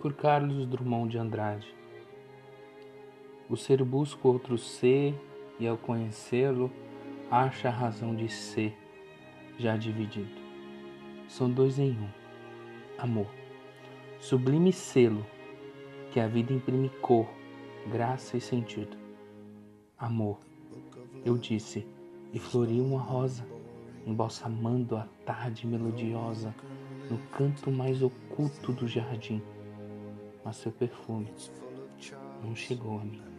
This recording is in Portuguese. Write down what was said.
por Carlos Drummond de Andrade. O ser busca outro ser e ao conhecê-lo acha a razão de ser já dividido. São dois em um. Amor. Sublime selo que a vida imprime cor, graça e sentido. Amor. Eu disse, e floriu uma rosa, embalsamando a tarde melodiosa no canto mais oculto do jardim mas seu perfume não chegou a mim.